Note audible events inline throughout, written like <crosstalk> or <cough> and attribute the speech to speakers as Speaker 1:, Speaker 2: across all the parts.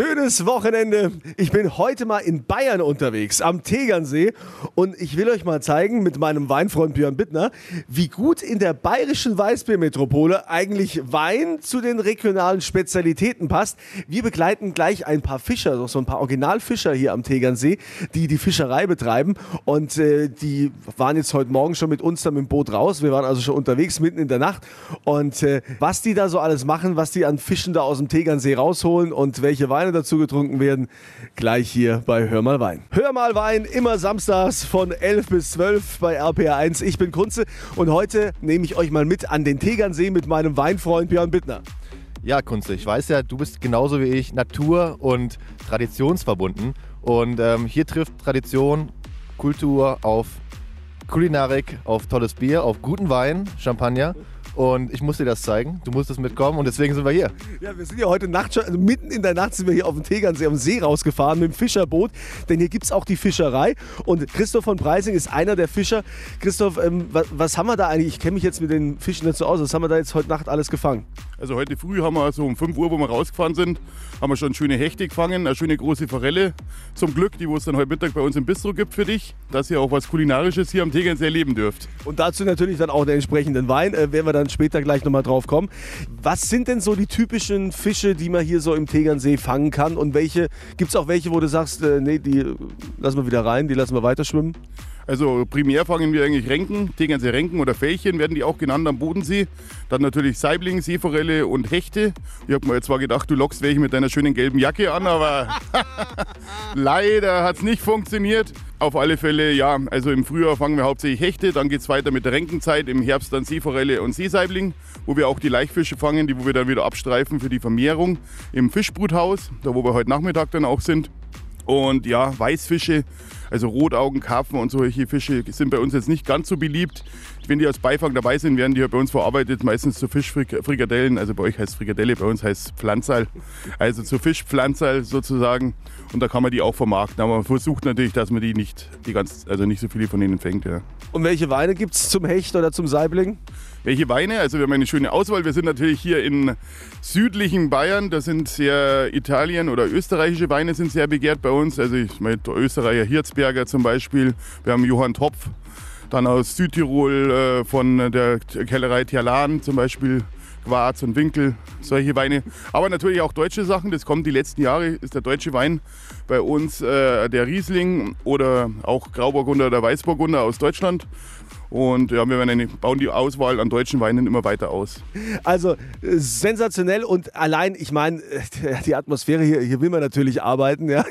Speaker 1: Schönes Wochenende. Ich bin heute mal in Bayern unterwegs, am Tegernsee. Und ich will euch mal zeigen mit meinem Weinfreund Björn Bittner, wie gut in der bayerischen Weißbiermetropole eigentlich Wein zu den regionalen Spezialitäten passt. Wir begleiten gleich ein paar Fischer, so ein paar Originalfischer hier am Tegernsee, die die Fischerei betreiben. Und äh, die waren jetzt heute Morgen schon mit uns dann mit dem Boot raus. Wir waren also schon unterwegs mitten in der Nacht. Und äh, was die da so alles machen, was die an Fischen da aus dem Tegernsee rausholen und welche Weine dazu getrunken werden, gleich hier bei Hör mal Wein. Hör mal Wein, immer samstags von 11 bis 12 bei RPR1. Ich bin Kunze und heute nehme ich euch mal mit an den Tegernsee mit meinem Weinfreund Björn Bittner.
Speaker 2: Ja, Kunze, ich weiß ja, du bist genauso wie ich Natur- und Traditionsverbunden. Und ähm, hier trifft Tradition, Kultur auf Kulinarik, auf tolles Bier, auf guten Wein, Champagner. Und ich muss dir das zeigen. Du musstest mitkommen und deswegen sind wir hier.
Speaker 1: Ja, wir sind ja heute Nacht schon, also mitten in der Nacht sind wir hier auf dem Tegernsee, am See rausgefahren mit dem Fischerboot. Denn hier gibt es auch die Fischerei. Und Christoph von Preising ist einer der Fischer. Christoph, ähm, was, was, haben wir da eigentlich? Ich kenne mich jetzt mit den Fischen nicht so aus. Was haben wir da jetzt heute Nacht alles gefangen?
Speaker 3: Also heute früh haben wir so um 5 Uhr, wo wir rausgefahren sind, haben wir schon schöne Hechte gefangen, eine schöne große Forelle. Zum Glück, die wo es dann heute Mittag bei uns im Bistro gibt für dich, dass ihr auch was Kulinarisches hier am Tegernsee erleben dürft.
Speaker 1: Und dazu natürlich dann auch den entsprechenden Wein, äh, werden wir dann später gleich nochmal drauf kommen. Was sind denn so die typischen Fische, die man hier so im Tegernsee fangen kann? Und welche, gibt es auch welche, wo du sagst, äh, nee, die lassen wir wieder rein, die lassen wir weiter schwimmen?
Speaker 3: Also primär fangen wir eigentlich Renken, Tegernsee Renken oder Fällchen werden die auch genannt am Bodensee. Dann natürlich Saibling, Seeforelle und Hechte. Ich habe mir jetzt zwar gedacht, du lockst welche mit deiner schönen gelben Jacke an, aber <laughs> leider hat es nicht funktioniert. Auf alle Fälle, ja, also im Frühjahr fangen wir hauptsächlich Hechte, dann geht es weiter mit der Renkenzeit, im Herbst dann Seeforelle und Seesaibling, wo wir auch die Laichfische fangen, die wo wir dann wieder abstreifen für die Vermehrung im Fischbruthaus, da wo wir heute Nachmittag dann auch sind. Und ja, Weißfische, also Rotaugen, Karpfen und solche Fische sind bei uns jetzt nicht ganz so beliebt. Wenn die als Beifang dabei sind, werden die bei uns verarbeitet, meistens zu Fischfrikadellen. Also bei euch heißt Frikadelle, bei uns heißt Pflanzal. Also zu Fischpflanzal sozusagen. Und da kann man die auch vermarkten. Aber man versucht natürlich, dass man die nicht, die ganz, also nicht so viele von denen fängt. Ja.
Speaker 1: Und welche Weine gibt es zum Hecht oder zum Saibling?
Speaker 3: Welche Weine? Also wir haben eine schöne Auswahl. Wir sind natürlich hier in südlichen Bayern. Da sind sehr Italien oder österreichische Weine sind sehr begehrt bei uns. Also ich meine Österreicher Hirzberger zum Beispiel. Wir haben Johann Topf. Dann aus Südtirol äh, von der Kellerei Tierlan zum Beispiel. Quarz und Winkel, solche Weine. Aber natürlich auch deutsche Sachen. Das kommt die letzten Jahre, ist der deutsche Wein bei uns äh, der Riesling oder auch Grauburgunder oder Weißburgunder aus Deutschland. Und ja, wir eine, bauen die Auswahl an deutschen Weinen immer weiter aus.
Speaker 1: Also äh, sensationell und allein, ich meine, äh, die Atmosphäre hier, hier will man natürlich arbeiten, ja,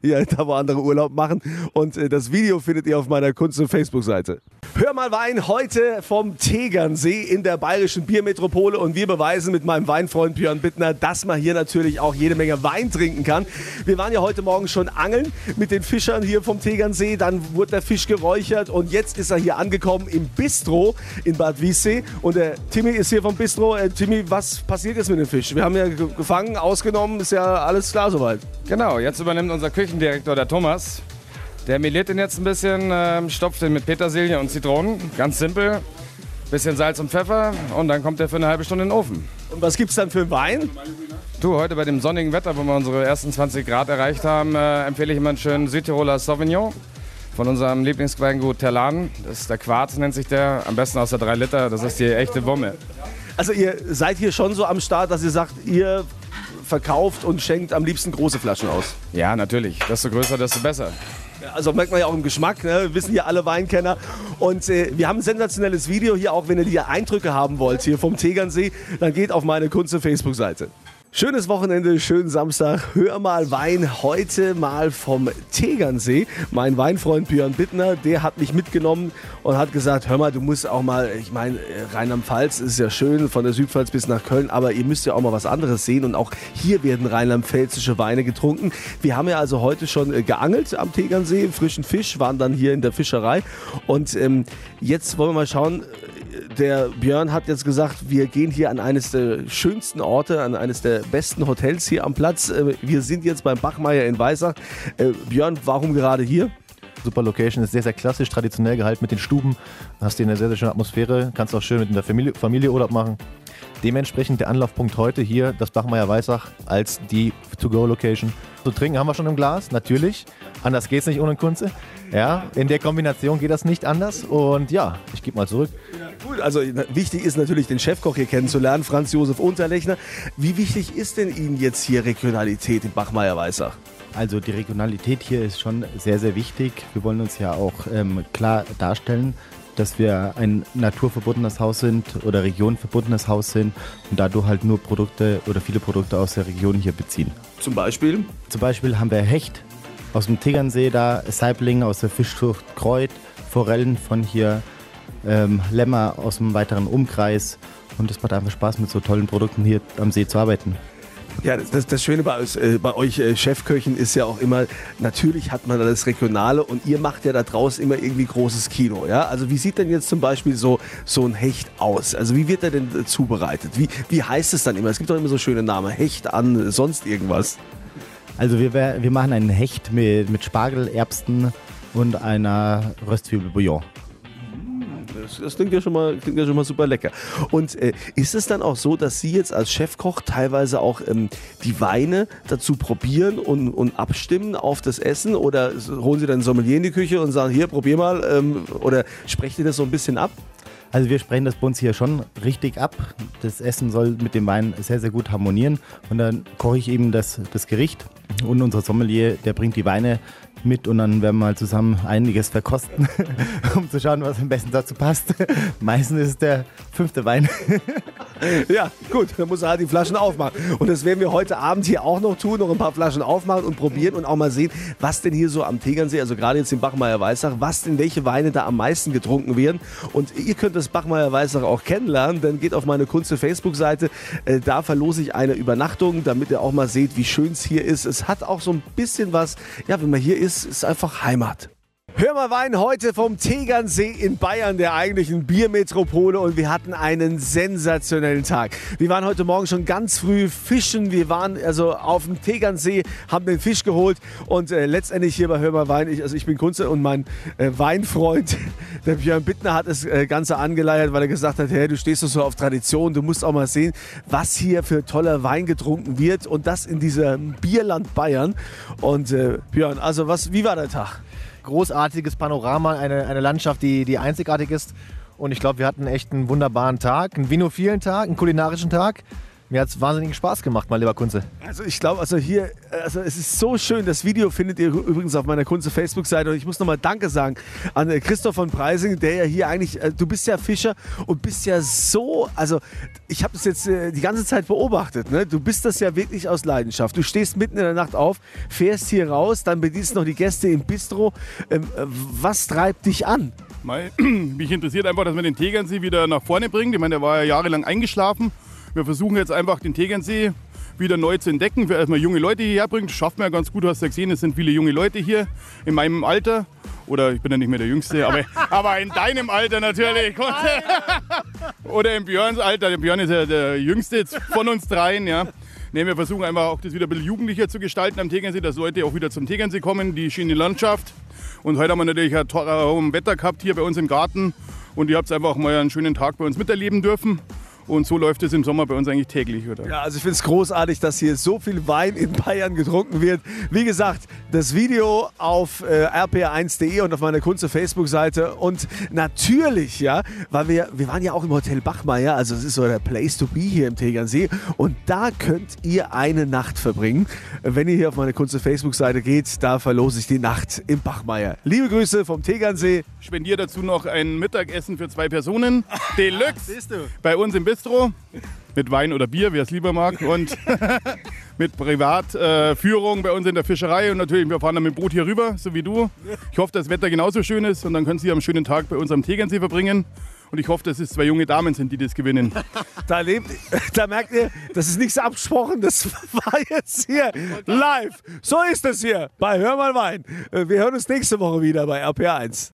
Speaker 1: hier, da wo andere Urlaub machen. Und äh, das Video findet ihr auf meiner Kunst- und Facebook-Seite. Hör mal Wein heute vom Tegernsee in der bayerischen Biermetropole und wir beweisen mit meinem Weinfreund Björn Bittner, dass man hier natürlich auch jede Menge Wein trinken kann. Wir waren ja heute Morgen schon angeln mit den Fischern hier vom Tegernsee, dann wurde der Fisch geräuchert und jetzt ist er hier angekommen im Bistro in Bad Wiessee und der Timmy ist hier vom Bistro. Äh, Timmy, was passiert jetzt mit dem Fisch? Wir haben ja gefangen, ausgenommen, ist ja alles klar soweit.
Speaker 4: Genau, jetzt übernimmt unser Küchendirektor, der Thomas. Der meliert den jetzt ein bisschen, äh, stopft den mit Petersilie und Zitronen. Ganz simpel. Bisschen Salz und Pfeffer und dann kommt der für eine halbe Stunde in den Ofen.
Speaker 1: Und was gibt es dann für Wein?
Speaker 4: Du, heute bei dem sonnigen Wetter, wo wir unsere ersten 20 Grad erreicht haben, äh, empfehle ich immer einen schönen Südtiroler Sauvignon von unserem Lieblingsweingut Terlan. Das ist der Quarz, nennt sich der. Am besten aus der 3 Liter. Das ist die echte Wumme.
Speaker 1: Also ihr seid hier schon so am Start, dass ihr sagt, ihr verkauft und schenkt am liebsten große Flaschen aus.
Speaker 4: Ja, natürlich. Desto größer, desto besser.
Speaker 1: Also merkt man ja auch im Geschmack, ne? wissen hier alle Weinkenner. Und äh, wir haben ein sensationelles Video hier, auch wenn ihr die Eindrücke haben wollt hier vom Tegernsee, dann geht auf meine Kunze Facebook-Seite. Schönes Wochenende, schönen Samstag. Hör mal Wein heute mal vom Tegernsee. Mein Weinfreund Björn Bittner, der hat mich mitgenommen und hat gesagt, hör mal, du musst auch mal, ich meine, Rheinland-Pfalz ist ja schön, von der Südpfalz bis nach Köln, aber ihr müsst ja auch mal was anderes sehen und auch hier werden rheinland-pfälzische Weine getrunken. Wir haben ja also heute schon äh, geangelt am Tegernsee, frischen Fisch, waren dann hier in der Fischerei und ähm, jetzt wollen wir mal schauen, der Björn hat jetzt gesagt, wir gehen hier an eines der schönsten Orte, an eines der besten Hotels hier am Platz. Äh, wir sind jetzt beim Bachmeier in Weissach. Äh, Björn, warum gerade hier?
Speaker 2: Super Location, ist sehr, sehr klassisch, traditionell gehalten mit den Stuben. Hast hier eine sehr, sehr schöne Atmosphäre, kannst auch schön mit der Familie, Familie Urlaub machen. Dementsprechend der Anlaufpunkt heute hier, das Bachmeier Weissach, als die To-Go-Location. Zu trinken haben wir schon im Glas, natürlich. Anders geht es nicht ohne Kunze. Ja, in der Kombination geht das nicht anders. Und ja, ich gebe mal zurück.
Speaker 1: Gut, also wichtig ist natürlich, den Chefkoch hier kennenzulernen, Franz Josef Unterlechner. Wie wichtig ist denn Ihnen jetzt hier Regionalität in Bachmeier-Weißach?
Speaker 5: Also die Regionalität hier ist schon sehr, sehr wichtig. Wir wollen uns ja auch ähm, klar darstellen, dass wir ein naturverbundenes Haus sind oder regionverbundenes Haus sind und dadurch halt nur Produkte oder viele Produkte aus der Region hier beziehen.
Speaker 1: Zum Beispiel?
Speaker 5: Zum Beispiel haben wir Hecht aus dem Tegernsee da, Saibling aus der Fischzucht Kreuz, Forellen von hier, ähm, Lämmer aus dem weiteren Umkreis und es macht einfach Spaß mit so tollen Produkten hier am See zu arbeiten.
Speaker 1: Ja, das, das Schöne bei, äh, bei euch äh, Chefköchen ist ja auch immer, natürlich hat man das Regionale und ihr macht ja da draußen immer irgendwie großes Kino. Ja? Also wie sieht denn jetzt zum Beispiel so, so ein Hecht aus? Also wie wird er denn äh, zubereitet? Wie, wie heißt es dann immer? Es gibt doch immer so schöne Namen. Hecht an, sonst irgendwas.
Speaker 5: Also wir, wir machen einen Hecht mit, mit Spargel, Erbsen und einer Röstzwiebel-Bouillon.
Speaker 1: Das, das, klingt, ja schon mal, klingt ja schon mal super lecker. Und äh, ist es dann auch so, dass Sie jetzt als Chefkoch teilweise auch ähm, die Weine dazu probieren und, und, abstimmen auf das Essen? Oder holen Sie dann Sommelier in die Küche und sagen, hier, probier mal? Ähm, oder sprecht ihr das so ein bisschen ab?
Speaker 5: Also wir sprechen das bei uns hier schon richtig ab. Das Essen soll mit dem Wein sehr, sehr gut harmonieren. Und dann koche ich eben das, das Gericht. Und unser Sommelier, der bringt die Weine mit und dann werden wir mal zusammen einiges verkosten, <laughs> um zu schauen, was am besten dazu passt. <laughs> Meistens ist es der fünfte Wein. <laughs>
Speaker 1: ja, gut, dann muss er halt die Flaschen aufmachen. Und das werden wir heute Abend hier auch noch tun, noch ein paar Flaschen aufmachen und probieren und auch mal sehen, was denn hier so am Tegernsee, also gerade jetzt im Bachmeier Weißach, was denn welche Weine da am meisten getrunken werden. Und ihr könnt das Bachmeier Weißach auch kennenlernen, dann geht auf meine Kunze Facebook-Seite, äh, da verlose ich eine Übernachtung, damit ihr auch mal seht, wie schön es hier ist. Es hat auch so ein bisschen was, ja, wenn man hier ist, ist einfach Heimat. Hör mal Wein heute vom Tegernsee in Bayern, der eigentlichen Biermetropole und wir hatten einen sensationellen Tag. Wir waren heute Morgen schon ganz früh fischen, wir waren also auf dem Tegernsee, haben den Fisch geholt und äh, letztendlich hier bei Hör mal Wein, ich, also ich bin Kunze und mein äh, Weinfreund, <laughs> der Björn Bittner hat das äh, Ganze angeleiert, weil er gesagt hat, hey, du stehst doch so auf Tradition, du musst auch mal sehen, was hier für toller Wein getrunken wird und das in diesem Bierland Bayern. Und äh, Björn, also was, wie war der Tag?
Speaker 2: Großartiges Panorama, eine, eine Landschaft, die, die einzigartig ist. Und ich glaube, wir hatten echt einen wunderbaren Tag, einen vinophilen Tag, einen kulinarischen Tag. Mir hat es wahnsinnigen Spaß gemacht, mein lieber Kunze.
Speaker 1: Also ich glaube, also hier, also es ist so schön. Das Video findet ihr übrigens auf meiner Kunze Facebook-Seite. Und ich muss nochmal Danke sagen an äh, Christoph von Preising, der ja hier eigentlich, äh, du bist ja Fischer und bist ja so, also ich habe das jetzt äh, die ganze Zeit beobachtet. Ne? Du bist das ja wirklich aus Leidenschaft. Du stehst mitten in der Nacht auf, fährst hier raus, dann bedienst noch die Gäste im Bistro. Ähm, was treibt dich an? <clears throat>
Speaker 3: Mich interessiert einfach, dass man den Tegernsee wieder nach vorne bringt. Ich meine, der war ja jahrelang eingeschlafen. Wir versuchen jetzt einfach den Tegernsee wieder neu zu entdecken, für erstmal junge Leute hierher bringt. Schafft man ja ganz gut, du hast ja gesehen, es sind viele junge Leute hier in meinem Alter. Oder ich bin ja nicht mehr der Jüngste, aber, <laughs> aber in deinem Alter natürlich. <laughs> Oder in Björns Alter. Der Björn ist ja der Jüngste von uns dreien. Ja. Nee, wir versuchen einfach auch das wieder ein bisschen jugendlicher zu gestalten am Tegernsee, dass Leute auch wieder zum Tegernsee kommen, die schöne Landschaft. Und heute haben wir natürlich ein tolles Wetter gehabt hier bei uns im Garten. Und ihr habt einfach mal einen schönen Tag bei uns miterleben dürfen. Und so läuft es im Sommer bei uns eigentlich täglich. Oder?
Speaker 1: Ja, also ich finde es großartig, dass hier so viel Wein in Bayern getrunken wird. Wie gesagt, das Video auf äh, rpa1.de und auf meiner Kunze Facebook-Seite. Und natürlich, ja, weil wir, wir waren ja auch im Hotel Bachmeier, also es ist so der Place to be hier im Tegernsee. Und da könnt ihr eine Nacht verbringen. Wenn ihr hier auf meine Kunze Facebook-Seite geht, da verlose ich die Nacht im Bachmeier. Liebe Grüße vom Tegernsee.
Speaker 3: Spendiere dazu noch ein Mittagessen für zwei Personen. <laughs> Deluxe. bei uns im Bistro. Bistro mit Wein oder Bier, wer es lieber mag. Und <laughs> mit Privatführung äh, bei uns in der Fischerei. Und natürlich, wir fahren dann mit dem Boot hier rüber, so wie du. Ich hoffe, das Wetter genauso schön ist und dann können Sie einen schönen Tag bei uns am Tegernsee verbringen. Und ich hoffe, dass es zwei junge Damen sind, die das gewinnen. <laughs>
Speaker 1: Da, lebt, da merkt ihr, das ist nichts abgesprochen. Das <laughs> war jetzt hier live. So ist es hier bei Hör mal Wein. Wir hören uns nächste Woche wieder bei RPA 1.